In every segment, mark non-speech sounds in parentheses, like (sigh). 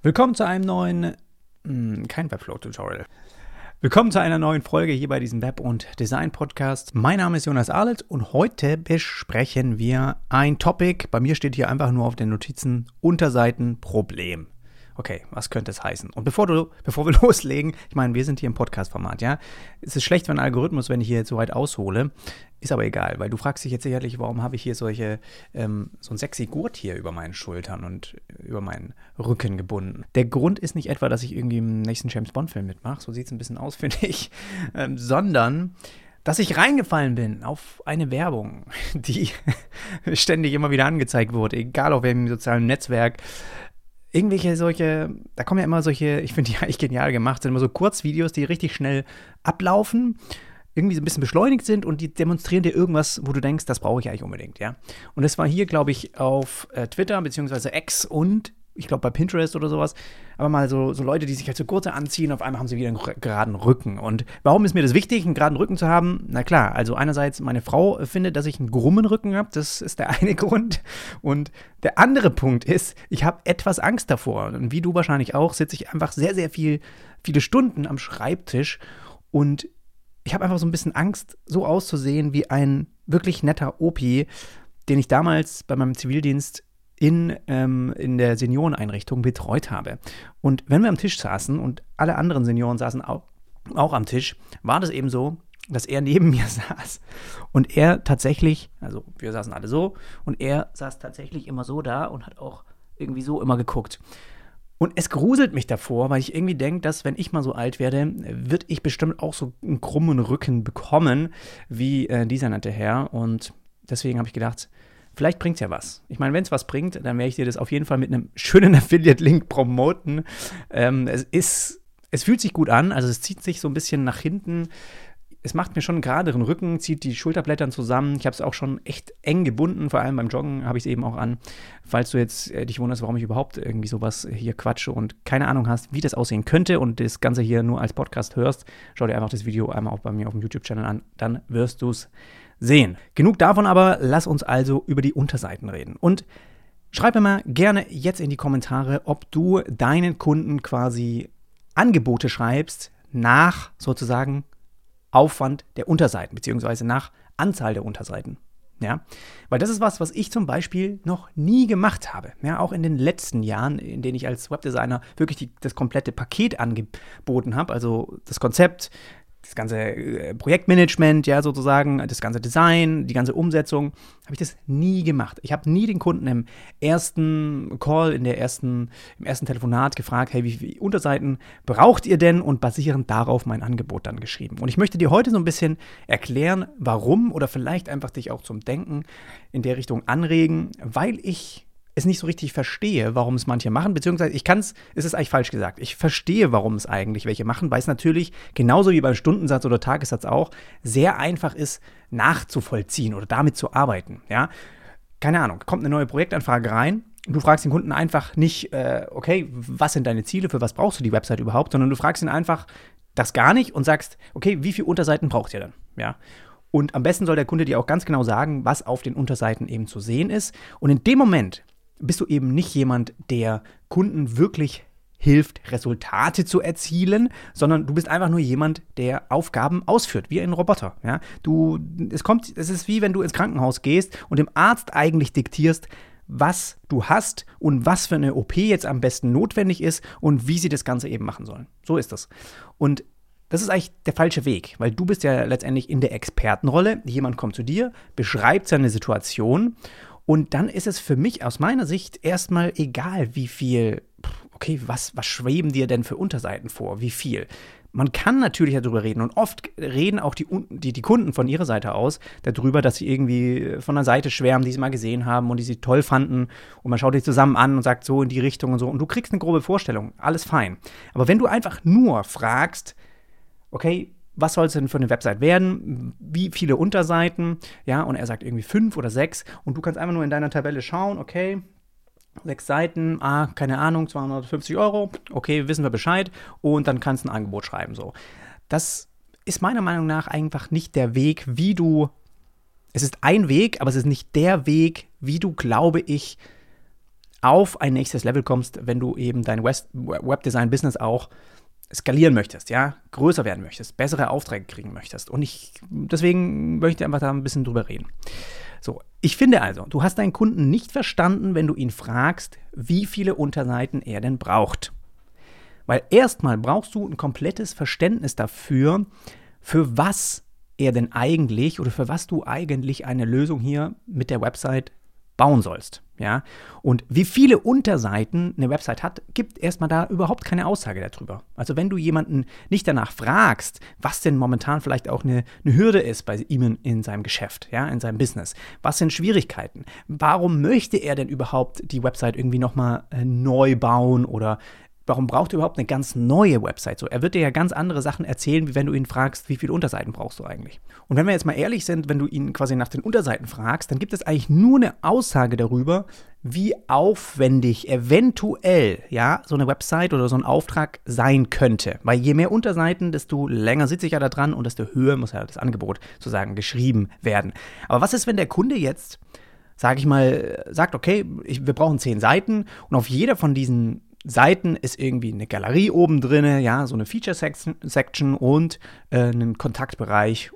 Willkommen zu einem neuen, mh, hm, kein Webflow-Tutorial. Willkommen zu einer neuen Folge hier bei diesem Web- und Design-Podcast. Mein Name ist Jonas Arlet und heute besprechen wir ein Topic. Bei mir steht hier einfach nur auf den Notizen Unterseiten Problem. Okay, was könnte es heißen? Und bevor, du, bevor wir (laughs) loslegen, ich meine, wir sind hier im Podcast-Format, ja? Es ist schlecht für einen Algorithmus, wenn ich hier jetzt so weit aushole. Ist aber egal, weil du fragst dich jetzt sicherlich, warum habe ich hier solche, ähm, so ein sexy Gurt hier über meinen Schultern und über meinen Rücken gebunden. Der Grund ist nicht etwa, dass ich irgendwie im nächsten James Bond-Film mitmache, so sieht es ein bisschen aus, (laughs) finde ich, ähm, sondern dass ich reingefallen bin auf eine Werbung, (laughs) die ständig immer wieder angezeigt wurde, egal auf welchem sozialen Netzwerk irgendwelche solche, da kommen ja immer solche, ich finde die (laughs) eigentlich genial gemacht, sind immer so Kurzvideos, die richtig schnell ablaufen, irgendwie so ein bisschen beschleunigt sind und die demonstrieren dir irgendwas, wo du denkst, das brauche ich eigentlich unbedingt, ja. Und das war hier, glaube ich, auf äh, Twitter beziehungsweise X und ich glaube bei Pinterest oder sowas, aber mal so, so Leute, die sich halt so kurze anziehen, auf einmal haben sie wieder einen geraden Rücken. Und warum ist mir das wichtig, einen geraden Rücken zu haben? Na klar, also einerseits meine Frau findet, dass ich einen krummen Rücken habe, das ist der (laughs) eine Grund. Und der andere Punkt ist, ich habe etwas Angst davor. Und wie du wahrscheinlich auch, sitze ich einfach sehr, sehr viel, viele Stunden am Schreibtisch und ich habe einfach so ein bisschen Angst, so auszusehen wie ein wirklich netter OP, den ich damals bei meinem Zivildienst in, ähm, in der Senioreneinrichtung betreut habe. Und wenn wir am Tisch saßen und alle anderen Senioren saßen auch, auch am Tisch, war das eben so, dass er neben (laughs) mir saß und er tatsächlich, also wir saßen alle so und er saß tatsächlich immer so da und hat auch irgendwie so immer geguckt. Und es gruselt mich davor, weil ich irgendwie denke, dass wenn ich mal so alt werde, wird ich bestimmt auch so einen krummen Rücken bekommen, wie äh, dieser nette Herr. Und deswegen habe ich gedacht, Vielleicht bringt es ja was. Ich meine, wenn es was bringt, dann werde ich dir das auf jeden Fall mit einem schönen (laughs) Affiliate-Link promoten. Ähm, es ist, es fühlt sich gut an, also es zieht sich so ein bisschen nach hinten. Es macht mir schon einen geraderen Rücken, zieht die Schulterblättern zusammen. Ich habe es auch schon echt eng gebunden, vor allem beim Joggen habe ich es eben auch an. Falls du jetzt äh, dich wunderst, warum ich überhaupt irgendwie sowas hier quatsche und keine Ahnung hast, wie das aussehen könnte und das Ganze hier nur als Podcast hörst, schau dir einfach das Video einmal auch bei mir auf dem YouTube-Channel an, dann wirst du es sehen. Genug davon aber, lass uns also über die Unterseiten reden. Und schreib mir mal gerne jetzt in die Kommentare, ob du deinen Kunden quasi Angebote schreibst nach sozusagen Aufwand der Unterseiten, beziehungsweise nach Anzahl der Unterseiten. Ja, weil das ist was, was ich zum Beispiel noch nie gemacht habe. Ja, auch in den letzten Jahren, in denen ich als Webdesigner wirklich die, das komplette Paket angeboten habe, also das Konzept, das ganze äh, Projektmanagement, ja, sozusagen, das ganze Design, die ganze Umsetzung, habe ich das nie gemacht. Ich habe nie den Kunden im ersten Call, in der ersten, im ersten Telefonat gefragt, hey, wie viele Unterseiten braucht ihr denn? Und basierend darauf mein Angebot dann geschrieben. Und ich möchte dir heute so ein bisschen erklären, warum oder vielleicht einfach dich auch zum Denken in der Richtung anregen, weil ich es nicht so richtig verstehe, warum es manche machen, beziehungsweise ich kann es, es ist eigentlich falsch gesagt, ich verstehe, warum es eigentlich welche machen, weil es natürlich genauso wie beim Stundensatz oder Tagessatz auch sehr einfach ist, nachzuvollziehen oder damit zu arbeiten. Ja, keine Ahnung, kommt eine neue Projektanfrage rein. Du fragst den Kunden einfach nicht, äh, okay, was sind deine Ziele, für was brauchst du die Website überhaupt, sondern du fragst ihn einfach das gar nicht und sagst, okay, wie viele Unterseiten braucht ihr dann? Ja. Und am besten soll der Kunde dir auch ganz genau sagen, was auf den Unterseiten eben zu sehen ist. Und in dem Moment, bist du eben nicht jemand, der Kunden wirklich hilft, Resultate zu erzielen, sondern du bist einfach nur jemand, der Aufgaben ausführt, wie ein Roboter. Ja? Du, es kommt, es ist wie wenn du ins Krankenhaus gehst und dem Arzt eigentlich diktierst, was du hast und was für eine OP jetzt am besten notwendig ist und wie sie das Ganze eben machen sollen. So ist das. Und das ist eigentlich der falsche Weg, weil du bist ja letztendlich in der Expertenrolle. Jemand kommt zu dir, beschreibt seine Situation und dann ist es für mich aus meiner Sicht erstmal egal, wie viel, okay, was, was schweben dir denn für Unterseiten vor? Wie viel? Man kann natürlich darüber reden und oft reden auch die, die, die Kunden von ihrer Seite aus darüber, dass sie irgendwie von einer Seite schwärmen, die sie mal gesehen haben und die sie toll fanden und man schaut sich zusammen an und sagt so in die Richtung und so und du kriegst eine grobe Vorstellung, alles fein. Aber wenn du einfach nur fragst, okay, was soll es denn für eine Website werden? Wie viele Unterseiten? Ja, und er sagt irgendwie fünf oder sechs. Und du kannst einfach nur in deiner Tabelle schauen, okay, sechs Seiten, ah, keine Ahnung, 250 Euro, okay, wissen wir Bescheid. Und dann kannst du ein Angebot schreiben. So. Das ist meiner Meinung nach einfach nicht der Weg, wie du. Es ist ein Weg, aber es ist nicht der Weg, wie du, glaube ich, auf ein nächstes Level kommst, wenn du eben dein Webdesign-Business auch skalieren möchtest, ja, größer werden möchtest, bessere Aufträge kriegen möchtest. Und ich, deswegen möchte ich einfach da ein bisschen drüber reden. So, ich finde also, du hast deinen Kunden nicht verstanden, wenn du ihn fragst, wie viele Unterseiten er denn braucht. Weil erstmal brauchst du ein komplettes Verständnis dafür, für was er denn eigentlich oder für was du eigentlich eine Lösung hier mit der Website bauen sollst. Ja? Und wie viele Unterseiten eine Website hat, gibt erstmal da überhaupt keine Aussage darüber. Also wenn du jemanden nicht danach fragst, was denn momentan vielleicht auch eine, eine Hürde ist bei ihm in, in, seinem Geschäft, ja, in seinem Business, was sind Schwierigkeiten, warum möchte er denn überhaupt die Website irgendwie nochmal äh, neu bauen oder Warum braucht er überhaupt eine ganz neue Website? So, er wird dir ja ganz andere Sachen erzählen, wie wenn du ihn fragst, wie viele Unterseiten brauchst du eigentlich? Und wenn wir jetzt mal ehrlich sind, wenn du ihn quasi nach den Unterseiten fragst, dann gibt es eigentlich nur eine Aussage darüber, wie aufwendig eventuell ja so eine Website oder so ein Auftrag sein könnte. Weil je mehr Unterseiten, desto länger sitze ich ja da dran und desto höher muss ja das Angebot sozusagen geschrieben werden. Aber was ist, wenn der Kunde jetzt sage ich mal, sagt, okay, ich, wir brauchen zehn Seiten und auf jeder von diesen Seiten ist irgendwie eine Galerie oben drin, ja, so eine Feature-Section und äh, einen Kontaktbereich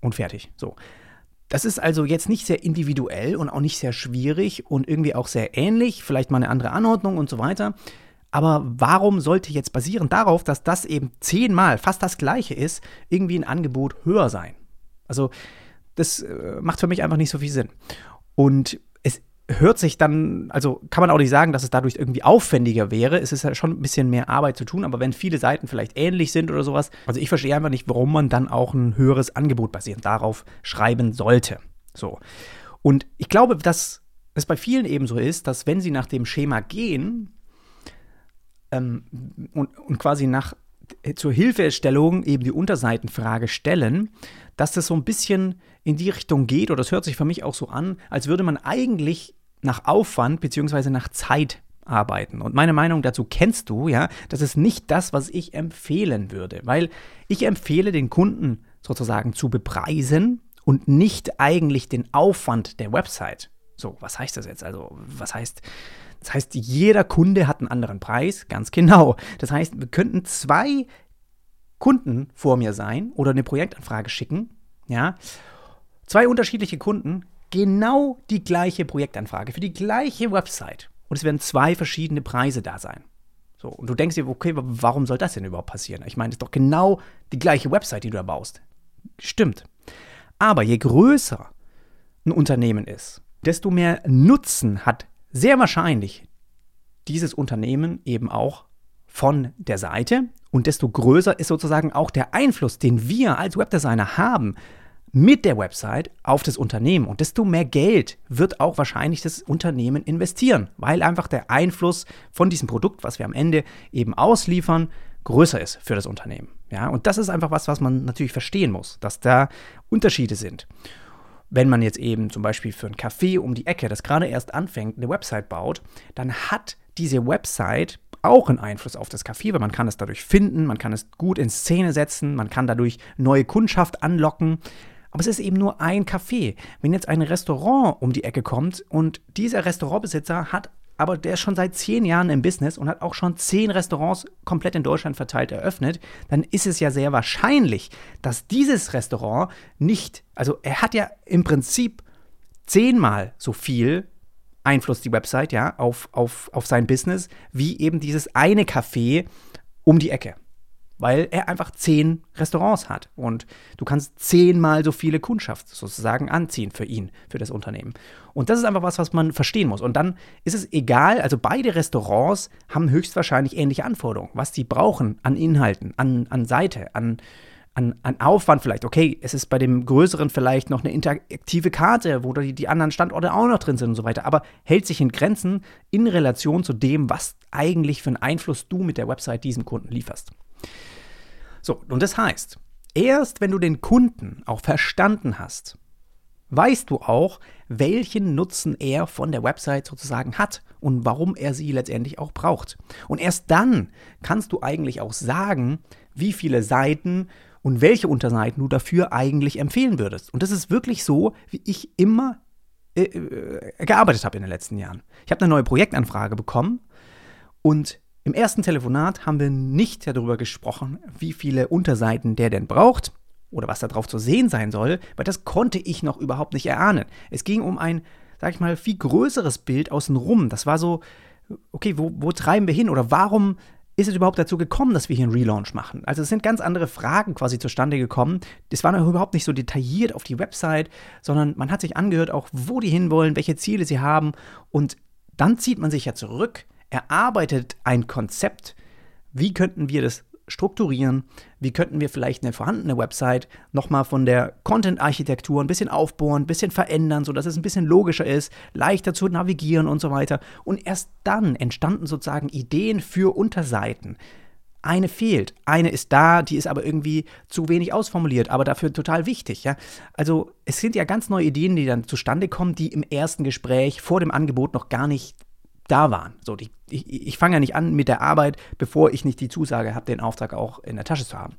und fertig. So. Das ist also jetzt nicht sehr individuell und auch nicht sehr schwierig und irgendwie auch sehr ähnlich, vielleicht mal eine andere Anordnung und so weiter. Aber warum sollte jetzt basierend darauf, dass das eben zehnmal fast das gleiche ist, irgendwie ein Angebot höher sein? Also das äh, macht für mich einfach nicht so viel Sinn. Und hört sich dann, also kann man auch nicht sagen, dass es dadurch irgendwie aufwendiger wäre. Es ist ja schon ein bisschen mehr Arbeit zu tun, aber wenn viele Seiten vielleicht ähnlich sind oder sowas, also ich verstehe einfach nicht, warum man dann auch ein höheres Angebot basierend darauf schreiben sollte. So. Und ich glaube, dass es bei vielen eben so ist, dass wenn sie nach dem Schema gehen ähm, und, und quasi nach zur Hilfestellung eben die Unterseitenfrage stellen, dass das so ein bisschen in die Richtung geht, oder das hört sich für mich auch so an, als würde man eigentlich nach Aufwand bzw. nach Zeit arbeiten. Und meine Meinung dazu kennst du, ja, das ist nicht das, was ich empfehlen würde, weil ich empfehle den Kunden sozusagen zu bepreisen und nicht eigentlich den Aufwand der Website. So, was heißt das jetzt? Also, was heißt, das heißt, jeder Kunde hat einen anderen Preis, ganz genau. Das heißt, wir könnten zwei Kunden vor mir sein oder eine Projektanfrage schicken, ja, zwei unterschiedliche Kunden, genau die gleiche Projektanfrage für die gleiche Website. Und es werden zwei verschiedene Preise da sein. So, und du denkst dir, okay, warum soll das denn überhaupt passieren? Ich meine, es ist doch genau die gleiche Website, die du da baust. Stimmt. Aber je größer ein Unternehmen ist, desto mehr Nutzen hat sehr wahrscheinlich dieses Unternehmen eben auch von der Seite und desto größer ist sozusagen auch der Einfluss, den wir als Webdesigner haben mit der Website auf das Unternehmen. Und desto mehr Geld wird auch wahrscheinlich das Unternehmen investieren, weil einfach der Einfluss von diesem Produkt, was wir am Ende eben ausliefern, größer ist für das Unternehmen. Ja, und das ist einfach was, was man natürlich verstehen muss, dass da Unterschiede sind. Wenn man jetzt eben zum Beispiel für ein Café um die Ecke, das gerade erst anfängt, eine Website baut, dann hat diese Website auch einen Einfluss auf das Café, weil man kann es dadurch finden, man kann es gut in Szene setzen, man kann dadurch neue Kundschaft anlocken. Aber es ist eben nur ein Café. Wenn jetzt ein Restaurant um die Ecke kommt und dieser Restaurantbesitzer hat aber der ist schon seit zehn Jahren im Business und hat auch schon zehn Restaurants komplett in Deutschland verteilt eröffnet, dann ist es ja sehr wahrscheinlich, dass dieses Restaurant nicht, also er hat ja im Prinzip zehnmal so viel Einfluss, die Website, ja, auf, auf, auf sein Business, wie eben dieses eine Café um die Ecke weil er einfach zehn Restaurants hat und du kannst zehnmal so viele Kundschaft sozusagen anziehen für ihn, für das Unternehmen. Und das ist einfach was, was man verstehen muss. Und dann ist es egal, also beide Restaurants haben höchstwahrscheinlich ähnliche Anforderungen, was sie brauchen an Inhalten, an, an Seite, an, an, an Aufwand vielleicht. Okay, es ist bei dem größeren vielleicht noch eine interaktive Karte, wo die, die anderen Standorte auch noch drin sind und so weiter, aber hält sich in Grenzen in Relation zu dem, was eigentlich für einen Einfluss du mit der Website diesem Kunden lieferst. So, und das heißt, erst wenn du den Kunden auch verstanden hast, weißt du auch, welchen Nutzen er von der Website sozusagen hat und warum er sie letztendlich auch braucht. Und erst dann kannst du eigentlich auch sagen, wie viele Seiten und welche Unterseiten du dafür eigentlich empfehlen würdest. Und das ist wirklich so, wie ich immer äh, äh, gearbeitet habe in den letzten Jahren. Ich habe eine neue Projektanfrage bekommen und im ersten Telefonat haben wir nicht darüber gesprochen, wie viele Unterseiten der denn braucht oder was da drauf zu sehen sein soll, weil das konnte ich noch überhaupt nicht erahnen. Es ging um ein, sag ich mal, viel größeres Bild außenrum. Das war so, okay, wo, wo treiben wir hin oder warum ist es überhaupt dazu gekommen, dass wir hier einen Relaunch machen? Also es sind ganz andere Fragen quasi zustande gekommen. Das war noch überhaupt nicht so detailliert auf die Website, sondern man hat sich angehört, auch wo die hinwollen, welche Ziele sie haben. Und dann zieht man sich ja zurück, erarbeitet ein Konzept, wie könnten wir das strukturieren? Wie könnten wir vielleicht eine vorhandene Website nochmal von der Content-Architektur ein bisschen aufbohren, ein bisschen verändern, sodass es ein bisschen logischer ist, leichter zu navigieren und so weiter. Und erst dann entstanden sozusagen Ideen für Unterseiten. Eine fehlt, eine ist da, die ist aber irgendwie zu wenig ausformuliert, aber dafür total wichtig. Ja? Also es sind ja ganz neue Ideen, die dann zustande kommen, die im ersten Gespräch vor dem Angebot noch gar nicht da waren. So, ich, ich, ich fange ja nicht an mit der Arbeit, bevor ich nicht die Zusage habe, den Auftrag auch in der Tasche zu haben.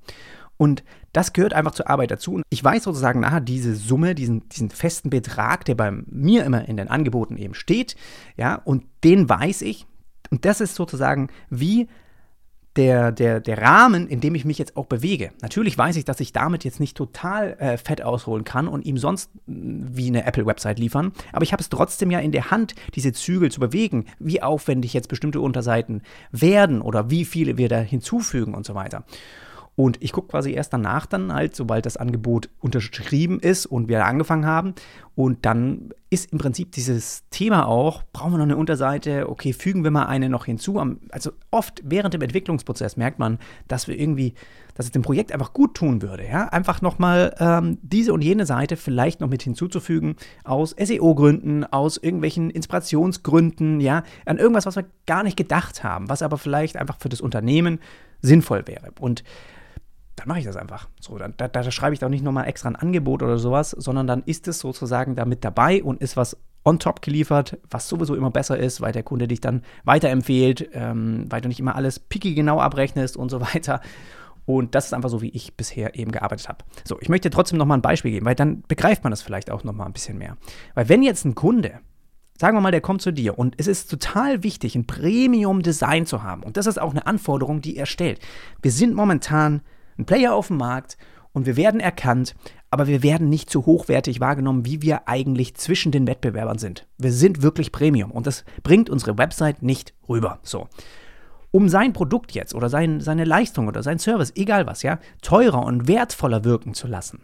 Und das gehört einfach zur Arbeit dazu. Und ich weiß sozusagen nachher diese Summe, diesen, diesen festen Betrag, der bei mir immer in den Angeboten eben steht, ja, und den weiß ich. Und das ist sozusagen wie der, der, der Rahmen, in dem ich mich jetzt auch bewege. Natürlich weiß ich, dass ich damit jetzt nicht total äh, fett ausholen kann und ihm sonst mm, wie eine Apple-Website liefern, aber ich habe es trotzdem ja in der Hand, diese Zügel zu bewegen, wie aufwendig jetzt bestimmte Unterseiten werden oder wie viele wir da hinzufügen und so weiter. Und ich gucke quasi erst danach dann halt, sobald das Angebot unterschrieben ist und wir angefangen haben. Und dann ist im Prinzip dieses Thema auch, brauchen wir noch eine Unterseite, okay, fügen wir mal eine noch hinzu. Also oft während dem Entwicklungsprozess merkt man, dass wir irgendwie, dass es dem Projekt einfach gut tun würde, ja, einfach nochmal ähm, diese und jene Seite vielleicht noch mit hinzuzufügen aus SEO-Gründen, aus irgendwelchen Inspirationsgründen, ja, an irgendwas, was wir gar nicht gedacht haben, was aber vielleicht einfach für das Unternehmen sinnvoll wäre. Und dann mache ich das einfach. So, dann, da, da schreibe ich doch nicht nochmal extra ein Angebot oder sowas, sondern dann ist es sozusagen da mit dabei und ist was on top geliefert, was sowieso immer besser ist, weil der Kunde dich dann weiterempfiehlt, ähm, weil du nicht immer alles picky genau abrechnest und so (laughs) weiter. Und das ist einfach so, wie ich bisher eben gearbeitet habe. So, ich möchte trotzdem nochmal ein Beispiel geben, weil dann begreift man das vielleicht auch nochmal ein bisschen mehr. Weil wenn jetzt ein Kunde sagen wir mal, der kommt zu dir und es ist total wichtig, ein Premium-Design zu haben. Und das ist auch eine Anforderung, die er stellt. Wir sind momentan ein Player auf dem Markt und wir werden erkannt, aber wir werden nicht so hochwertig wahrgenommen, wie wir eigentlich zwischen den Wettbewerbern sind. Wir sind wirklich Premium und das bringt unsere Website nicht rüber. So. Um sein Produkt jetzt oder sein, seine Leistung oder sein Service, egal was, ja, teurer und wertvoller wirken zu lassen.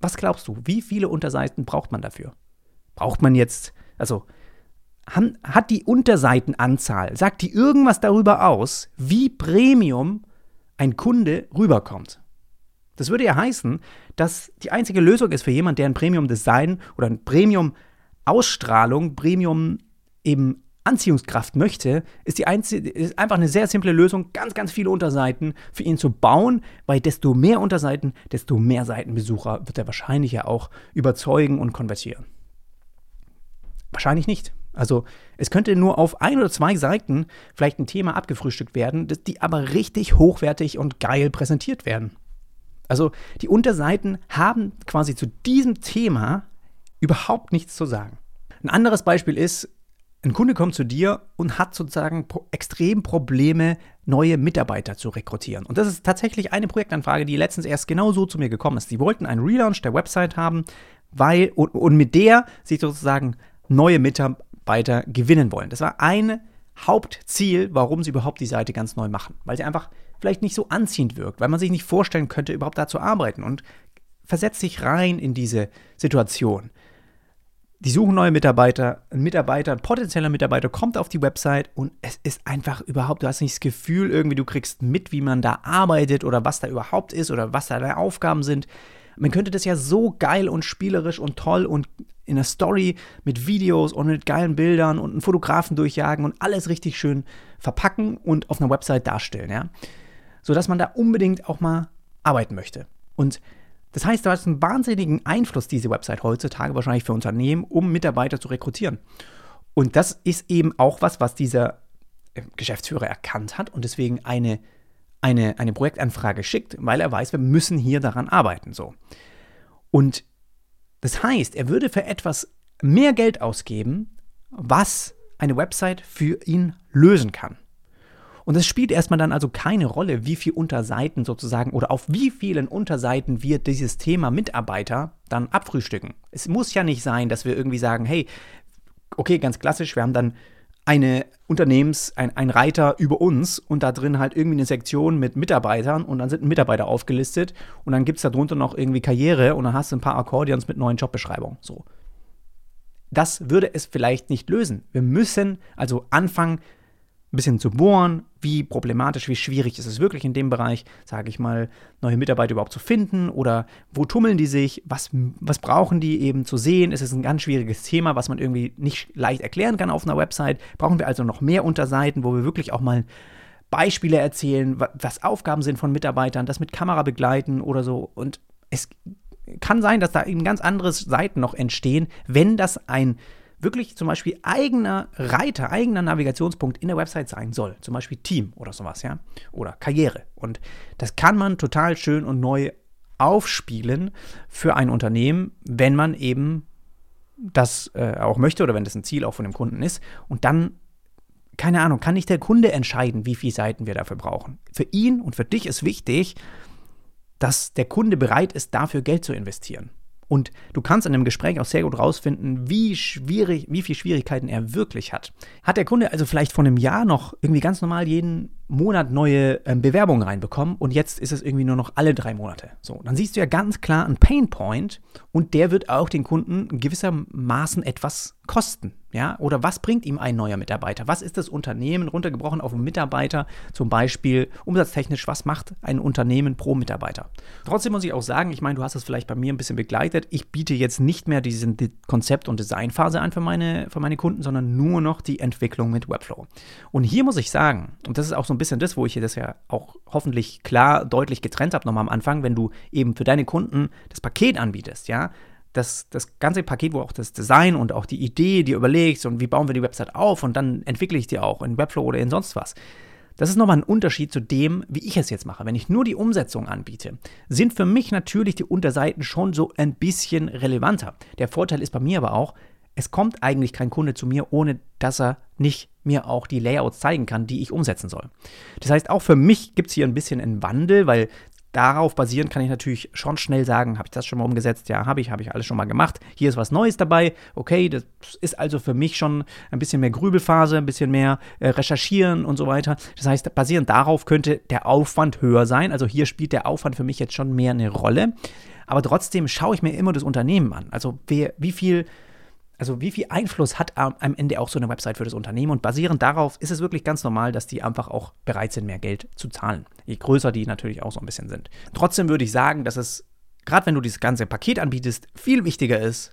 Was glaubst du, wie viele Unterseiten braucht man dafür? Braucht man jetzt, also hat die Unterseitenanzahl, sagt die irgendwas darüber aus, wie Premium ein Kunde rüberkommt. Das würde ja heißen, dass die einzige Lösung ist für jemanden, der ein Premium-Design oder ein Premium-Ausstrahlung, Premium eben Anziehungskraft möchte, ist, die ist einfach eine sehr simple Lösung, ganz, ganz viele Unterseiten für ihn zu bauen, weil desto mehr Unterseiten, desto mehr Seitenbesucher wird er wahrscheinlich ja auch überzeugen und konvertieren. Wahrscheinlich nicht. Also es könnte nur auf ein oder zwei Seiten vielleicht ein Thema abgefrühstückt werden, die aber richtig hochwertig und geil präsentiert werden. Also die Unterseiten haben quasi zu diesem Thema überhaupt nichts zu sagen. Ein anderes Beispiel ist, ein Kunde kommt zu dir und hat sozusagen extrem Probleme, neue Mitarbeiter zu rekrutieren. Und das ist tatsächlich eine Projektanfrage, die letztens erst genau so zu mir gekommen ist. Sie wollten einen Relaunch der Website haben, weil und, und mit der sich sozusagen neue Mitarbeiter weiter gewinnen wollen. Das war ein Hauptziel, warum sie überhaupt die Seite ganz neu machen. Weil sie einfach vielleicht nicht so anziehend wirkt, weil man sich nicht vorstellen könnte, überhaupt da zu arbeiten und versetzt sich rein in diese Situation. Die suchen neue Mitarbeiter, ein Mitarbeiter, ein potenzieller Mitarbeiter kommt auf die Website und es ist einfach überhaupt, du hast nicht das Gefühl, irgendwie du kriegst mit, wie man da arbeitet oder was da überhaupt ist oder was da deine Aufgaben sind. Man könnte das ja so geil und spielerisch und toll und in der Story mit Videos und mit geilen Bildern und einen Fotografen durchjagen und alles richtig schön verpacken und auf einer Website darstellen, ja. Sodass man da unbedingt auch mal arbeiten möchte. Und das heißt, da hat einen wahnsinnigen Einfluss, diese Website heutzutage wahrscheinlich für Unternehmen, um Mitarbeiter zu rekrutieren. Und das ist eben auch was, was dieser äh, Geschäftsführer erkannt hat und deswegen eine eine, eine Projektanfrage schickt, weil er weiß, wir müssen hier daran arbeiten. So. Und das heißt, er würde für etwas mehr Geld ausgeben, was eine Website für ihn lösen kann. Und es spielt erstmal dann also keine Rolle, wie viele Unterseiten sozusagen oder auf wie vielen Unterseiten wir dieses Thema Mitarbeiter dann abfrühstücken. Es muss ja nicht sein, dass wir irgendwie sagen, hey, okay, ganz klassisch, wir haben dann eine Unternehmens, ein, ein Reiter über uns und da drin halt irgendwie eine Sektion mit Mitarbeitern und dann sind Mitarbeiter aufgelistet und dann gibt es darunter noch irgendwie Karriere und dann hast du ein paar Akkordeons mit neuen Jobbeschreibungen. So. Das würde es vielleicht nicht lösen. Wir müssen also anfangen, ein bisschen zu bohren, wie problematisch, wie schwierig ist es wirklich in dem Bereich, sage ich mal, neue Mitarbeiter überhaupt zu finden oder wo tummeln die sich, was, was brauchen die eben zu sehen. Es ist ein ganz schwieriges Thema, was man irgendwie nicht leicht erklären kann auf einer Website. Brauchen wir also noch mehr Unterseiten, wo wir wirklich auch mal Beispiele erzählen, was Aufgaben sind von Mitarbeitern, das mit Kamera begleiten oder so. Und es kann sein, dass da eben ganz andere Seiten noch entstehen, wenn das ein wirklich zum Beispiel eigener Reiter, eigener Navigationspunkt in der Website sein soll. Zum Beispiel Team oder sowas, ja. Oder Karriere. Und das kann man total schön und neu aufspielen für ein Unternehmen, wenn man eben das äh, auch möchte oder wenn das ein Ziel auch von dem Kunden ist. Und dann, keine Ahnung, kann nicht der Kunde entscheiden, wie viele Seiten wir dafür brauchen. Für ihn und für dich ist wichtig, dass der Kunde bereit ist, dafür Geld zu investieren. Und du kannst in einem Gespräch auch sehr gut rausfinden, wie schwierig, wie viele Schwierigkeiten er wirklich hat. Hat der Kunde also vielleicht vor einem Jahr noch irgendwie ganz normal jeden Monat neue ähm, Bewerbungen reinbekommen und jetzt ist es irgendwie nur noch alle drei Monate. So, dann siehst du ja ganz klar einen Painpoint und der wird auch den Kunden gewissermaßen etwas kosten. Ja, oder was bringt ihm ein neuer Mitarbeiter? Was ist das Unternehmen runtergebrochen auf einen Mitarbeiter? Zum Beispiel umsatztechnisch, was macht ein Unternehmen pro Mitarbeiter? Trotzdem muss ich auch sagen, ich meine, du hast das vielleicht bei mir ein bisschen begleitet. Ich biete jetzt nicht mehr diese Konzept- und Designphase an für meine, für meine Kunden, sondern nur noch die Entwicklung mit Webflow. Und hier muss ich sagen, und das ist auch so ein bisschen das, wo ich das ja auch hoffentlich klar, deutlich getrennt habe nochmal am Anfang, wenn du eben für deine Kunden das Paket anbietest, ja, das, das ganze Paket, wo auch das Design und auch die Idee dir überlegst und wie bauen wir die Website auf und dann entwickle ich die auch in Webflow oder in sonst was. Das ist nochmal ein Unterschied zu dem, wie ich es jetzt mache. Wenn ich nur die Umsetzung anbiete, sind für mich natürlich die Unterseiten schon so ein bisschen relevanter. Der Vorteil ist bei mir aber auch, es kommt eigentlich kein Kunde zu mir, ohne dass er nicht mir auch die Layouts zeigen kann, die ich umsetzen soll. Das heißt, auch für mich gibt es hier ein bisschen einen Wandel, weil darauf basierend kann ich natürlich schon schnell sagen, habe ich das schon mal umgesetzt? Ja, habe ich, habe ich alles schon mal gemacht. Hier ist was Neues dabei. Okay, das ist also für mich schon ein bisschen mehr Grübelphase, ein bisschen mehr äh, Recherchieren und so weiter. Das heißt, basierend darauf könnte der Aufwand höher sein. Also hier spielt der Aufwand für mich jetzt schon mehr eine Rolle. Aber trotzdem schaue ich mir immer das Unternehmen an. Also wer, wie viel also wie viel Einfluss hat am Ende auch so eine Website für das Unternehmen? Und basierend darauf ist es wirklich ganz normal, dass die einfach auch bereit sind, mehr Geld zu zahlen. Je größer die natürlich auch so ein bisschen sind. Trotzdem würde ich sagen, dass es, gerade wenn du dieses ganze Paket anbietest, viel wichtiger ist,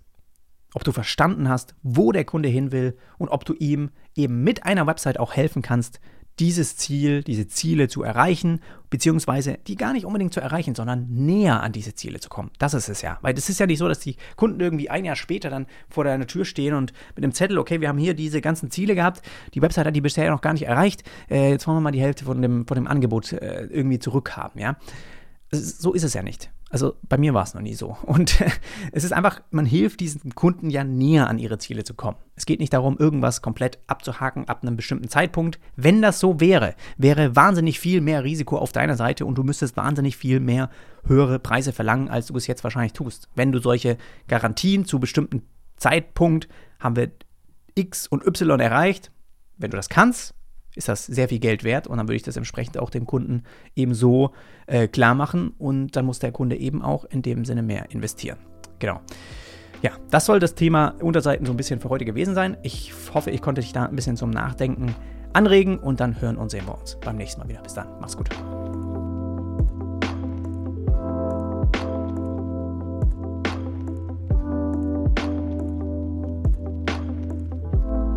ob du verstanden hast, wo der Kunde hin will und ob du ihm eben mit einer Website auch helfen kannst, dieses Ziel, diese Ziele zu erreichen, beziehungsweise die gar nicht unbedingt zu erreichen, sondern näher an diese Ziele zu kommen. Das ist es ja. Weil das ist ja nicht so, dass die Kunden irgendwie ein Jahr später dann vor deiner Tür stehen und mit dem Zettel, okay, wir haben hier diese ganzen Ziele gehabt, die Website hat die bisher noch gar nicht erreicht, äh, jetzt wollen wir mal die Hälfte von dem, von dem Angebot äh, irgendwie zurückhaben, ja. So ist es ja nicht. Also bei mir war es noch nie so. Und (laughs) es ist einfach, man hilft diesen Kunden ja näher an ihre Ziele zu kommen. Es geht nicht darum, irgendwas komplett abzuhaken ab einem bestimmten Zeitpunkt. Wenn das so wäre, wäre wahnsinnig viel mehr Risiko auf deiner Seite und du müsstest wahnsinnig viel mehr höhere Preise verlangen, als du es jetzt wahrscheinlich tust. Wenn du solche Garantien zu bestimmten Zeitpunkt haben wir X und Y erreicht, wenn du das kannst, ist das sehr viel Geld wert und dann würde ich das entsprechend auch dem Kunden eben so äh, klar machen und dann muss der Kunde eben auch in dem Sinne mehr investieren. Genau. Ja, das soll das Thema Unterseiten so ein bisschen für heute gewesen sein. Ich hoffe, ich konnte dich da ein bisschen zum Nachdenken anregen und dann hören und sehen wir uns beim nächsten Mal wieder. Bis dann, mach's gut.